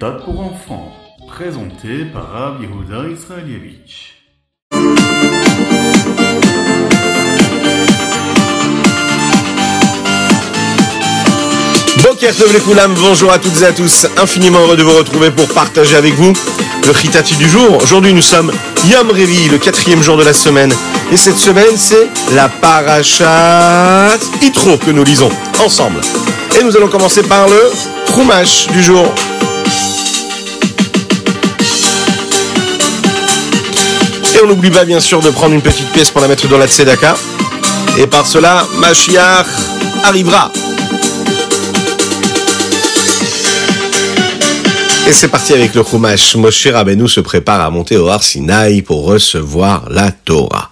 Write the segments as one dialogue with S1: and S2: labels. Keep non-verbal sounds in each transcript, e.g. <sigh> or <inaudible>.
S1: méthode pour enfants, présenté par Rav Yehuda Israelievich.
S2: bonjour à toutes et à tous, infiniment heureux de vous retrouver pour partager avec vous le Ritati du jour. Aujourd'hui nous sommes Yom Revi, le quatrième jour de la semaine. Et cette semaine c'est la Parashat Itro que nous lisons ensemble. Et nous allons commencer par le Chumash du jour. On n'oublie pas bien sûr de prendre une petite pièce pour la mettre dans la Tzedaka. Et par cela, Mashiach arrivera. Et c'est parti avec le Chumash. Moshe Rabbeinu se prépare à monter au Har Sinaï pour recevoir la Torah.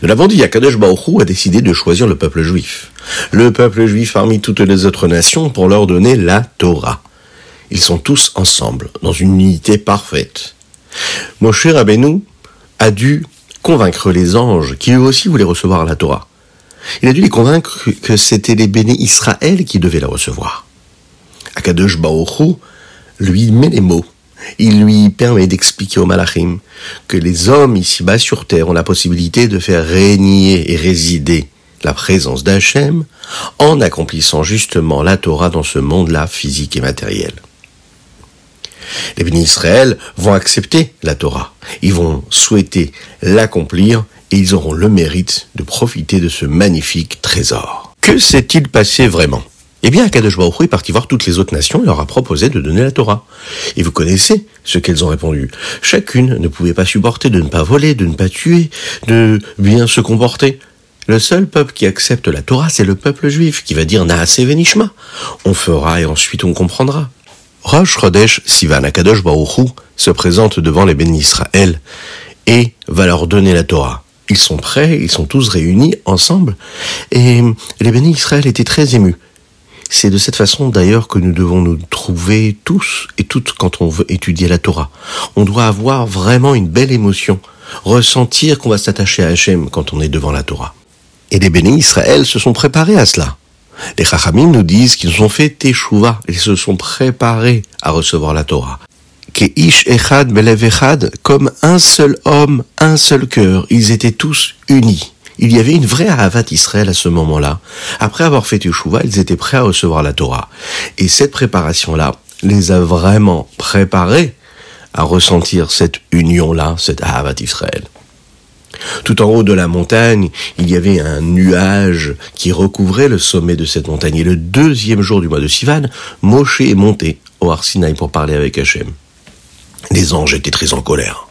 S2: Nous l'avons dit, Akadosh Baruch a décidé de choisir le peuple juif. Le peuple juif parmi toutes les autres nations pour leur donner la Torah. Ils sont tous ensemble, dans une unité parfaite. Moshe Rabbeinu a dû convaincre les anges qui eux aussi voulaient recevoir la Torah. Il a dû les convaincre que c'était les bénis Israël qui devaient la recevoir. Akadosh Baruch lui met les mots. Il lui permet d'expliquer aux Malachim que les hommes ici-bas sur terre ont la possibilité de faire régner et résider la présence d'Hachem en accomplissant justement la Torah dans ce monde-là physique et matériel. Les bénis Israël vont accepter la Torah. Ils vont souhaiter l'accomplir et ils auront le mérite de profiter de ce magnifique trésor. Que s'est-il passé vraiment? Eh bien, Akadosh Baruch est parti voir toutes les autres nations et leur a proposé de donner la Torah. Et vous connaissez ce qu'elles ont répondu. Chacune ne pouvait pas supporter de ne pas voler, de ne pas tuer, de bien se comporter. Le seul peuple qui accepte la Torah, c'est le peuple juif, qui va dire Naase Venishma. On fera et ensuite on comprendra. Rosh Chodesh Sivan Akadosh Baruch se présente devant les bénis Israël et va leur donner la Torah. Ils sont prêts, ils sont tous réunis ensemble, et les bénis Israël étaient très émus. C'est de cette façon d'ailleurs que nous devons nous trouver tous et toutes quand on veut étudier la Torah. On doit avoir vraiment une belle émotion, ressentir qu'on va s'attacher à Hachem quand on est devant la Torah. Et les bénis Israël se sont préparés à cela. Les Chachamim nous disent qu'ils ont fait Teshuvah, ils se sont préparés à recevoir la Torah. Ish Echad Belev Echad, comme un seul homme, un seul cœur, ils étaient tous unis. Il y avait une vraie Ahavat Israël à ce moment-là. Après avoir fait Yeshua, ils étaient prêts à recevoir la Torah. Et cette préparation-là les a vraiment préparés à ressentir cette union-là, cette Ahavat Israël. Tout en haut de la montagne, il y avait un nuage qui recouvrait le sommet de cette montagne. Et le deuxième jour du mois de Sivan, Moshe est monté au Arsinaï pour parler avec Hachem. Les anges étaient très en colère.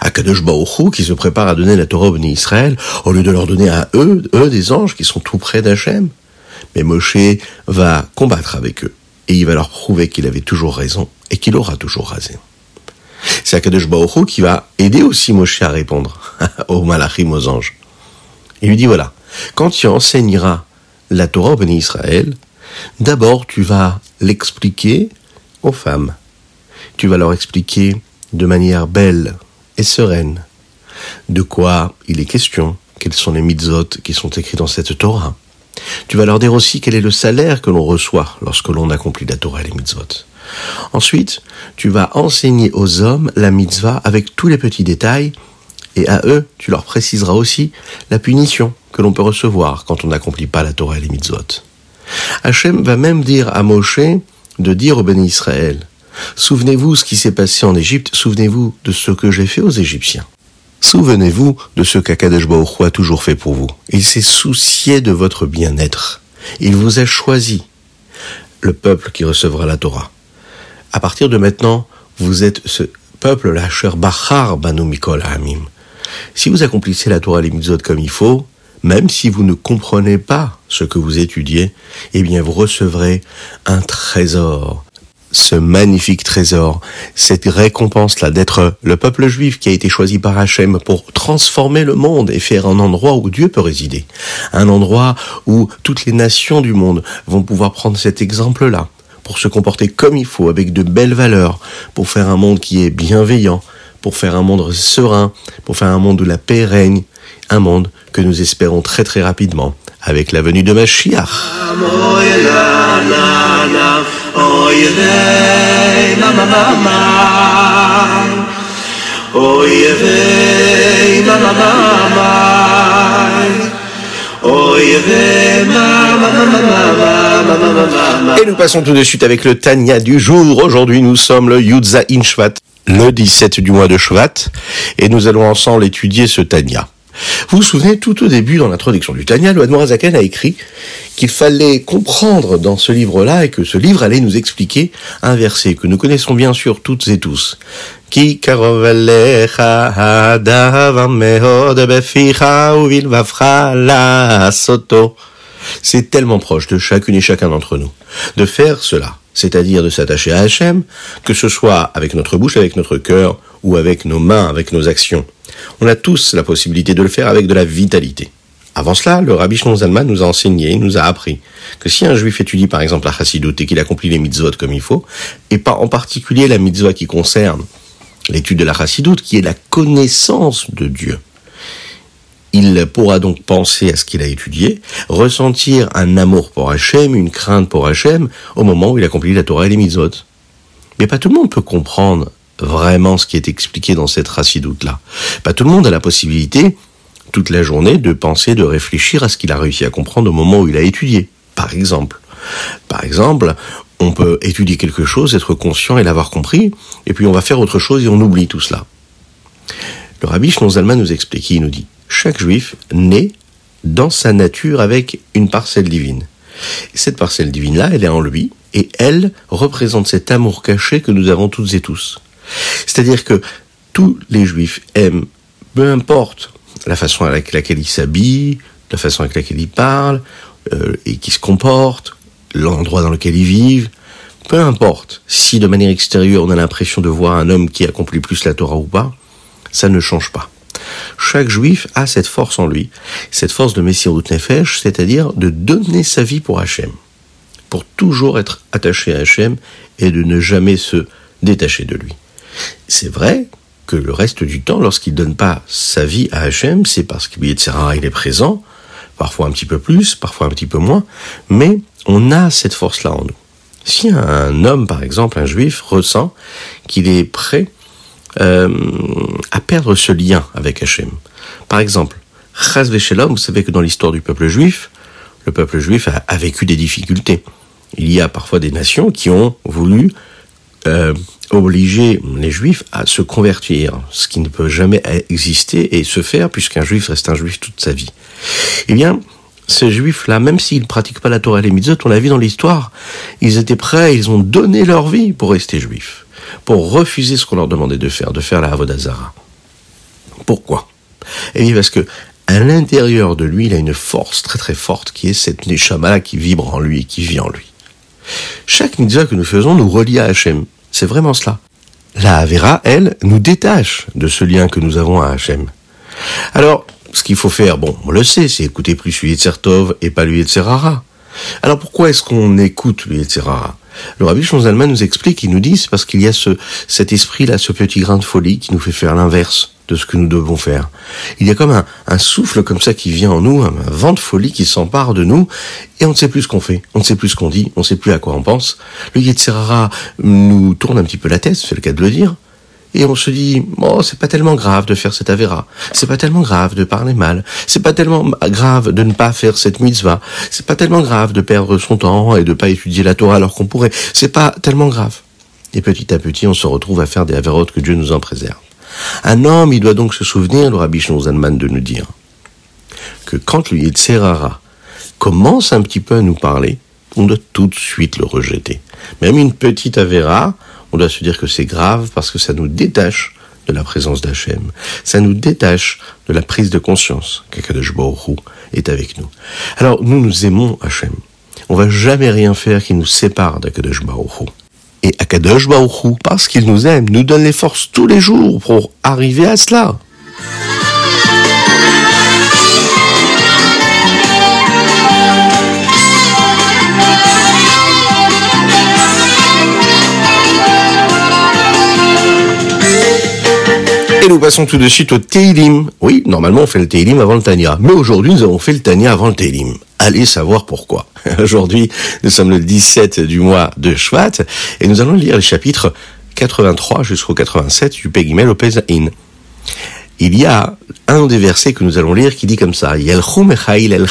S2: Akadosh Baruch qui se prépare à donner la Torah aux Israël, au lieu de leur donner à eux, eux des anges qui sont tout près d'Hachem. Mais Moshe va combattre avec eux, et il va leur prouver qu'il avait toujours raison, et qu'il aura toujours raison. C'est Akadosh Baruch qui va aider aussi Moshe à répondre <laughs> aux malachim, aux anges. Il lui dit voilà, quand tu enseigneras la Torah aux Israël, d'abord tu vas l'expliquer aux femmes. Tu vas leur expliquer de manière belle, et sereine. De quoi il est question Quels sont les mitzvot qui sont écrits dans cette Torah Tu vas leur dire aussi quel est le salaire que l'on reçoit lorsque l'on accomplit la Torah et les mitzvot. Ensuite, tu vas enseigner aux hommes la mitzvah avec tous les petits détails, et à eux, tu leur préciseras aussi la punition que l'on peut recevoir quand on n'accomplit pas la Torah et les mitzvot. Hachem va même dire à Moshe de dire au béni Israël, Souvenez-vous ce qui s'est passé en Égypte, souvenez-vous de ce que j'ai fait aux Égyptiens. Souvenez-vous de ce qu'Akadosh Baruch a toujours fait pour vous. Il s'est soucié de votre bien-être. Il vous a choisi, le peuple qui recevra la Torah. À partir de maintenant, vous êtes ce peuple-là, cher Bachar Banu Mikol Hamim. Si vous accomplissez la Torah et comme il faut, même si vous ne comprenez pas ce que vous étudiez, eh bien vous recevrez un trésor, ce magnifique trésor, cette récompense-là d'être le peuple juif qui a été choisi par Hachem pour transformer le monde et faire un endroit où Dieu peut résider. Un endroit où toutes les nations du monde vont pouvoir prendre cet exemple-là pour se comporter comme il faut, avec de belles valeurs, pour faire un monde qui est bienveillant, pour faire un monde serein, pour faire un monde où la paix règne, un monde que nous espérons très très rapidement avec la venue de Mashiach. Et nous passons tout de suite avec le Tania du jour. Aujourd'hui, nous sommes le Yudza Inshvat, le 17 du mois de Shvat, et nous allons ensemble étudier ce Tania. Vous vous souvenez, tout au début, dans l'introduction du Tania, le Zaken a écrit qu'il fallait comprendre dans ce livre-là et que ce livre allait nous expliquer un verset que nous connaissons bien sûr toutes et tous. C'est tellement proche de chacune et chacun d'entre nous de faire cela, c'est-à-dire de s'attacher à Hachem, que ce soit avec notre bouche, avec notre cœur, ou avec nos mains, avec nos actions. On a tous la possibilité de le faire avec de la vitalité. Avant cela, le rabbi Shnon Zalman nous a enseigné, nous a appris que si un juif étudie par exemple la chassidoute et qu'il accomplit les mitzvot comme il faut, et pas en particulier la mitzvah qui concerne l'étude de la chassidoute, qui est la connaissance de Dieu, il pourra donc penser à ce qu'il a étudié, ressentir un amour pour Hachem, une crainte pour Hachem, au moment où il accomplit la Torah et les mitzvot. Mais pas tout le monde peut comprendre vraiment ce qui est expliqué dans cette racidoute-là. Pas tout le monde a la possibilité, toute la journée, de penser, de réfléchir à ce qu'il a réussi à comprendre au moment où il a étudié. Par exemple. Par exemple, on peut étudier quelque chose, être conscient et l'avoir compris, et puis on va faire autre chose et on oublie tout cela. Le rabbi Zalman nous explique, il nous dit, chaque juif naît dans sa nature avec une parcelle divine. Cette parcelle divine-là, elle est en lui, et elle représente cet amour caché que nous avons toutes et tous. C'est-à-dire que tous les juifs aiment, peu importe la façon avec laquelle ils s'habillent, la façon avec laquelle ils parlent, euh, et qui se comportent, l'endroit dans lequel ils vivent, peu importe si de manière extérieure on a l'impression de voir un homme qui accomplit plus la Torah ou pas, ça ne change pas. Chaque juif a cette force en lui, cette force de Messirut Nefesh, c'est-à-dire de donner sa vie pour Hachem, pour toujours être attaché à Hachem et de ne jamais se détacher de lui. C'est vrai que le reste du temps, lorsqu'il donne pas sa vie à Hachem, c'est parce qu'il il est présent, parfois un petit peu plus, parfois un petit peu moins, mais on a cette force-là en nous. Si un homme, par exemple, un juif, ressent qu'il est prêt euh, à perdre ce lien avec Hachem, par exemple, Chaz Veshelom, vous savez que dans l'histoire du peuple juif, le peuple juif a, vécu des difficultés. Il y a parfois des nations qui ont voulu euh, obliger les juifs à se convertir, ce qui ne peut jamais exister et se faire puisqu'un juif reste un juif toute sa vie. Eh bien, ces juifs-là, même s'ils ne pratiquent pas la Torah et les mitzvot, on l'a vu dans l'histoire, ils étaient prêts, ils ont donné leur vie pour rester juifs, pour refuser ce qu'on leur demandait de faire, de faire la Havodazara. Pourquoi? Eh bien, parce que à l'intérieur de lui, il a une force très très forte qui est cette neshama qui vibre en lui et qui vit en lui. Chaque mitzvah que nous faisons nous relie à Hachem. C'est vraiment cela. La Avera, elle, nous détache de ce lien que nous avons à Hachem. Alors, ce qu'il faut faire, bon, on le sait, c'est écouter plus lui Tov et pas lui Serara. Alors pourquoi est-ce qu'on écoute lui Serara Le Rabbi Shonzalman nous explique, il nous dit, c'est parce qu'il y a ce, cet esprit-là, ce petit grain de folie qui nous fait faire l'inverse de ce que nous devons faire. Il y a comme un, un, souffle comme ça qui vient en nous, un, vent de folie qui s'empare de nous, et on ne sait plus ce qu'on fait, on ne sait plus ce qu'on dit, on ne sait plus à quoi on pense. Le Yetzirara nous tourne un petit peu la tête, c'est le cas de le dire, et on se dit, oh, c'est pas tellement grave de faire cette avéra, c'est pas tellement grave de parler mal, c'est pas tellement grave de ne pas faire cette mitzvah, c'est pas tellement grave de perdre son temps et de pas étudier la Torah alors qu'on pourrait, c'est pas tellement grave. Et petit à petit, on se retrouve à faire des avérotes que Dieu nous en préserve. Un homme, il doit donc se souvenir, le Rabbi Zalman, de nous dire que quand le Yetzerara commence un petit peu à nous parler, on doit tout de suite le rejeter. Même une petite avéra, on doit se dire que c'est grave parce que ça nous détache de la présence d'Hachem. Ça nous détache de la prise de conscience qu'Akadosh Baruch est avec nous. Alors, nous, nous aimons Hachem. On va jamais rien faire qui nous sépare d'Akadosh Baruch et Akadosh Baruch parce qu'il nous aime, nous donne les forces tous les jours pour arriver à cela. Et nous passons tout de suite au Teilim. Oui, normalement on fait le Teilim avant le Tanya. Mais aujourd'hui nous avons fait le Tanya avant le Teilim. Allez savoir pourquoi. <laughs> Aujourd'hui, nous sommes le 17 du mois de Shvat et nous allons lire les chapitres 83 jusqu'au 87 du Pegimel au Pezaïn. Il y a un des versets que nous allons lire qui dit comme ça Yelchum el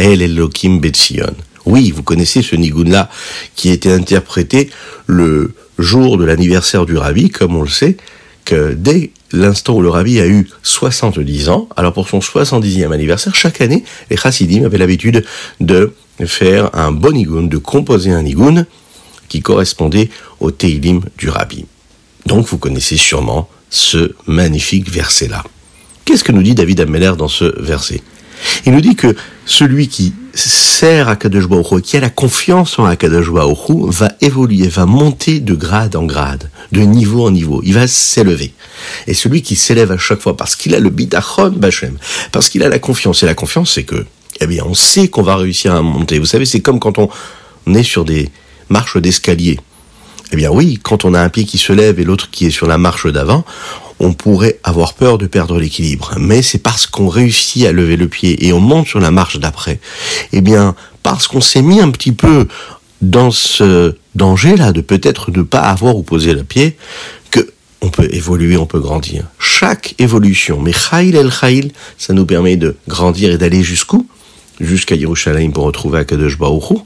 S2: el Elokim Betzion. Oui, vous connaissez ce nigun-là qui été interprété le jour de l'anniversaire du Rabbi, comme on le sait, que dès l'instant où le Rabbi a eu 70 ans, alors pour son 70e anniversaire, chaque année, les chassidim avaient l'habitude de faire un bon nigun, de composer un nigun qui correspondait au Teilim du Rabbi. Donc vous connaissez sûrement ce magnifique verset-là. Qu'est-ce que nous dit David Ameller dans ce verset? Il nous dit que celui qui sert à Kadosh Baruch qui a la confiance en Akadosh Baruch va évoluer, va monter de grade en grade, de niveau en niveau. Il va s'élever. Et celui qui s'élève à chaque fois parce qu'il a le bitachon Bachem, parce qu'il a la confiance. Et la confiance, c'est que, eh bien, on sait qu'on va réussir à monter. Vous savez, c'est comme quand on est sur des marches d'escalier. Eh bien oui, quand on a un pied qui se lève et l'autre qui est sur la marche d'avant, on pourrait avoir peur de perdre l'équilibre. Mais c'est parce qu'on réussit à lever le pied et on monte sur la marche d'après. Eh bien, parce qu'on s'est mis un petit peu dans ce danger-là de peut-être ne pas avoir opposé le pied, que on peut évoluer, on peut grandir. Chaque évolution, mais Khaïl el Khaïl, ça nous permet de grandir et d'aller jusqu'où? Jusqu'à Yerushalayim pour retrouver Akadosh Baruch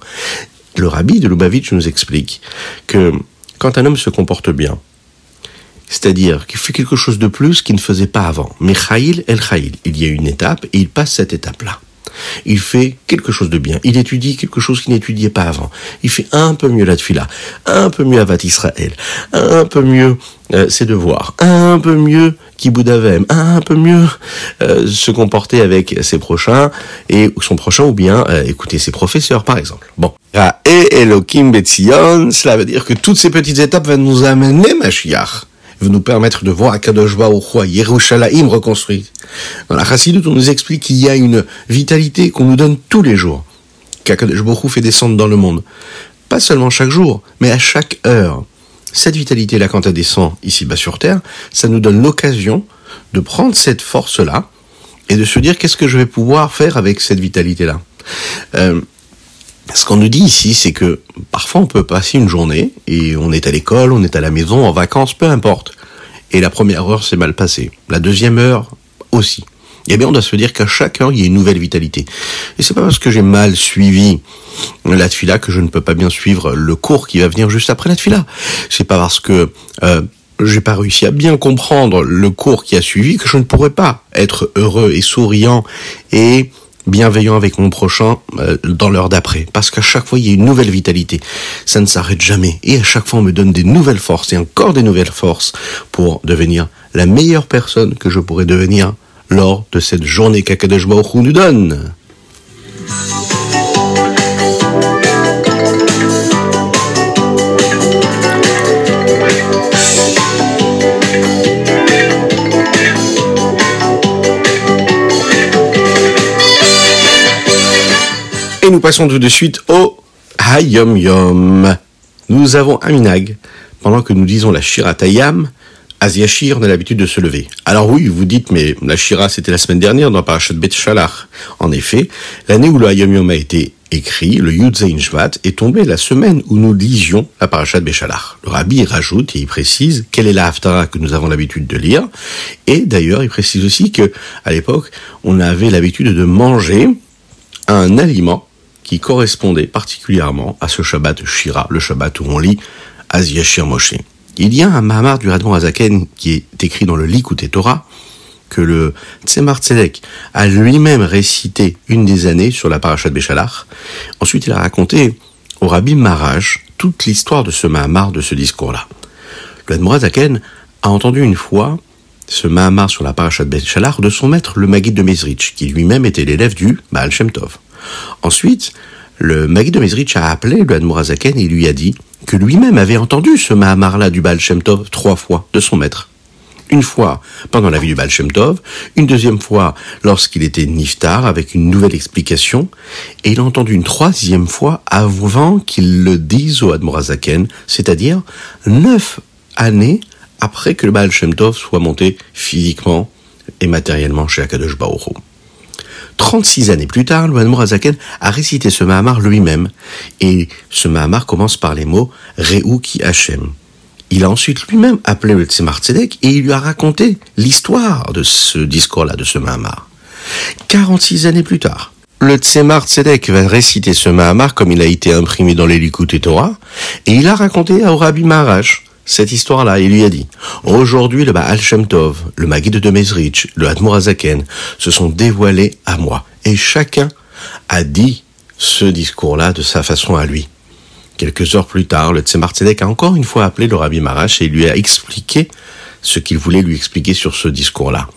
S2: Le rabbi de Lubavitch nous explique que quand un homme se comporte bien, c'est-à-dire qu'il fait quelque chose de plus qu'il ne faisait pas avant. Mais Khaïl el Khaïl, il y a une étape et il passe cette étape-là. Il fait quelque chose de bien. Il étudie quelque chose qu'il n'étudiait pas avant. Il fait un peu mieux la tfila, un peu mieux Avat Israël, un peu mieux euh, ses devoirs, un peu mieux Kiboudavem, un peu mieux euh, se comporter avec ses prochains et son prochain ou bien euh, écouter ses professeurs par exemple. Bon. Et Elohim Betzion, cela veut dire que toutes ces petites étapes vont nous amener Mashiach veut nous permettre de voir Akadosh roi Yerushalayim reconstruit. Dans la Chassidut, on nous explique qu'il y a une vitalité qu'on nous donne tous les jours, qu'Akadosh Baruch fait descendre dans le monde. Pas seulement chaque jour, mais à chaque heure. Cette vitalité-là, quand elle descend ici-bas sur Terre, ça nous donne l'occasion de prendre cette force-là et de se dire qu'est-ce que je vais pouvoir faire avec cette vitalité-là? Euh, ce qu'on nous dit ici, c'est que parfois on peut passer une journée et on est à l'école, on est à la maison, en vacances, peu importe. Et la première heure s'est mal passée. La deuxième heure aussi. Eh bien, on doit se dire qu'à chaque heure, il y a une nouvelle vitalité. Et c'est pas parce que j'ai mal suivi la tfila que je ne peux pas bien suivre le cours qui va venir juste après la tfila. C'est pas parce que euh, j'ai pas réussi à bien comprendre le cours qui a suivi que je ne pourrais pas être heureux et souriant et bienveillant avec mon prochain euh, dans l'heure d'après. Parce qu'à chaque fois, il y a une nouvelle vitalité. Ça ne s'arrête jamais. Et à chaque fois, on me donne des nouvelles forces et encore des nouvelles forces pour devenir la meilleure personne que je pourrais devenir lors de cette journée qu'Akadosh Baruch nous donne. Nous passons tout de suite au Hayom Yom. Nous avons un minag. Pendant que nous disons la Shiratayam, Aziashir a l'habitude de se lever. Alors oui, vous dites, mais la Shira, c'était la semaine dernière dans Parashat Bet Shalach. En effet, l'année où le Hayom Yom a été écrit, le Yud Shvat, est tombé la semaine où nous lisions la Parashat Béchalach. Le Rabbi rajoute et il précise quelle est la Haftara que nous avons l'habitude de lire. Et d'ailleurs, il précise aussi que, à l'époque, on avait l'habitude de manger un aliment qui correspondait particulièrement à ce Shabbat Shira, le Shabbat où on lit Aziashir Moshe. Il y a un Mahamar du Radon Azaken qui est écrit dans le Likut Torah, que le Tzemar Tzedek a lui-même récité une des années sur la parashat Béchalach. Ensuite, il a raconté au Rabbi Maraj toute l'histoire de ce Mahamar, de ce discours-là. Le Azaken a entendu une fois ce Mahamar sur la parashat Béchalach de son maître, le Maguid de Mezrich, qui lui-même était l'élève du Baal Shem Tov. Ensuite, le Magui de Mezrich a appelé le Admorazaken et lui a dit que lui-même avait entendu ce Mahamar-là du Baal Shem Tov trois fois de son maître. Une fois pendant la vie du Baal Shem Tov, une deuxième fois lorsqu'il était Niftar avec une nouvelle explication, et il a entendu une troisième fois avant qu'il le dise au Admorazaken, c'est-à-dire neuf années après que le Baal Shem Tov soit monté physiquement et matériellement chez Akadosh Baruch 36 années plus tard, le Azaken a récité ce Mahamar lui-même. Et ce Mahamar commence par les mots Re'uki Hashem. Il a ensuite lui-même appelé le Tzemar Tzedek et il lui a raconté l'histoire de ce discours-là, de ce Mahamar. 46 années plus tard, le Tzemar Tzedek va réciter ce Mahamar comme il a été imprimé dans les et Torah et il a raconté à Rabbi Maharaj cette histoire-là. Il lui a dit, aujourd'hui le Baal Shem Tov, le Maguide de Mezrich, le Admor Azaken se sont dévoilés à moi. Et chacun a dit ce discours-là de sa façon à lui. Quelques heures plus tard, le Tzemar a encore une fois appelé le Rabbi Marash et lui a expliqué ce qu'il voulait lui expliquer sur ce discours-là.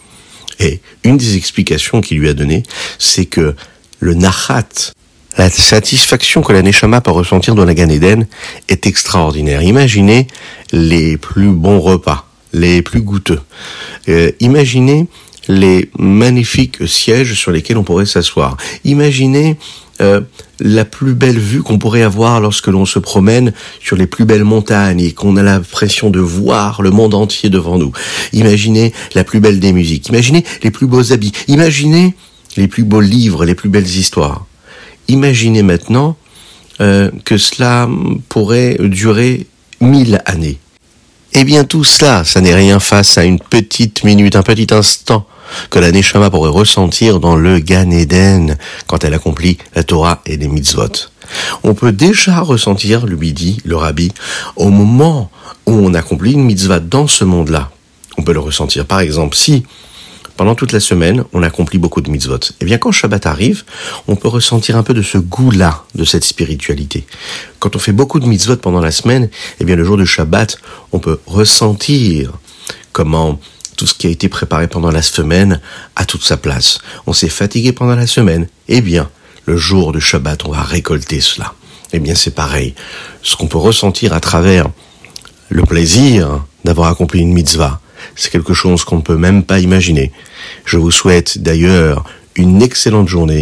S2: Et une des explications qu'il lui a données, c'est que le Nachat, la satisfaction que la Neshama peut ressentir dans la Gan Eden est extraordinaire. Imaginez les plus bons repas, les plus goûteux. Euh, imaginez les magnifiques sièges sur lesquels on pourrait s'asseoir. Imaginez euh, la plus belle vue qu'on pourrait avoir lorsque l'on se promène sur les plus belles montagnes et qu'on a l'impression de voir le monde entier devant nous. Imaginez la plus belle des musiques. Imaginez les plus beaux habits. Imaginez les plus beaux livres, les plus belles histoires. Imaginez maintenant euh, que cela pourrait durer mille années. Eh bien tout cela, ça n'est rien face à une petite minute, un petit instant que la Neshama pourrait ressentir dans le Gan Eden quand elle accomplit la Torah et les mitzvot. On peut déjà ressentir, lui dit le rabbi, au moment où on accomplit une mitzvah dans ce monde-là. On peut le ressentir. Par exemple, si pendant toute la semaine, on accomplit beaucoup de mitzvot. Eh bien, quand Shabbat arrive, on peut ressentir un peu de ce goût-là, de cette spiritualité. Quand on fait beaucoup de mitzvot pendant la semaine, eh bien, le jour de Shabbat, on peut ressentir comment tout ce qui a été préparé pendant la semaine a toute sa place. On s'est fatigué pendant la semaine. Eh bien, le jour de Shabbat, on va récolter cela. Eh bien, c'est pareil. Ce qu'on peut ressentir à travers le plaisir d'avoir accompli une mitzvah, c'est quelque chose qu'on ne peut même pas imaginer. Je vous souhaite d'ailleurs une excellente journée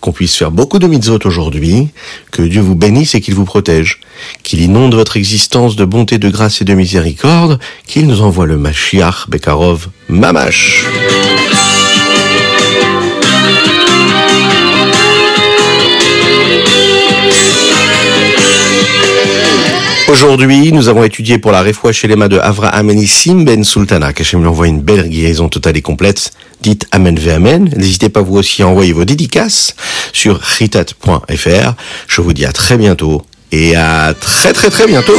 S2: qu'on puisse faire beaucoup de mitzvot aujourd'hui, que Dieu vous bénisse et qu'il vous protège, qu'il inonde votre existence de bonté, de grâce et de miséricorde, qu'il nous envoie le Mashiach Bekarov Mamash. Aujourd'hui, nous avons étudié pour la réfoua chez les mains de Avraham Enissim Ben Sultana. Qu'Hachem lui envoie une belle guérison totale et complète. Dites Amen ve Amen. N'hésitez pas vous aussi à envoyer vos dédicaces sur ritat.fr. Je vous dis à très bientôt et à très très très bientôt.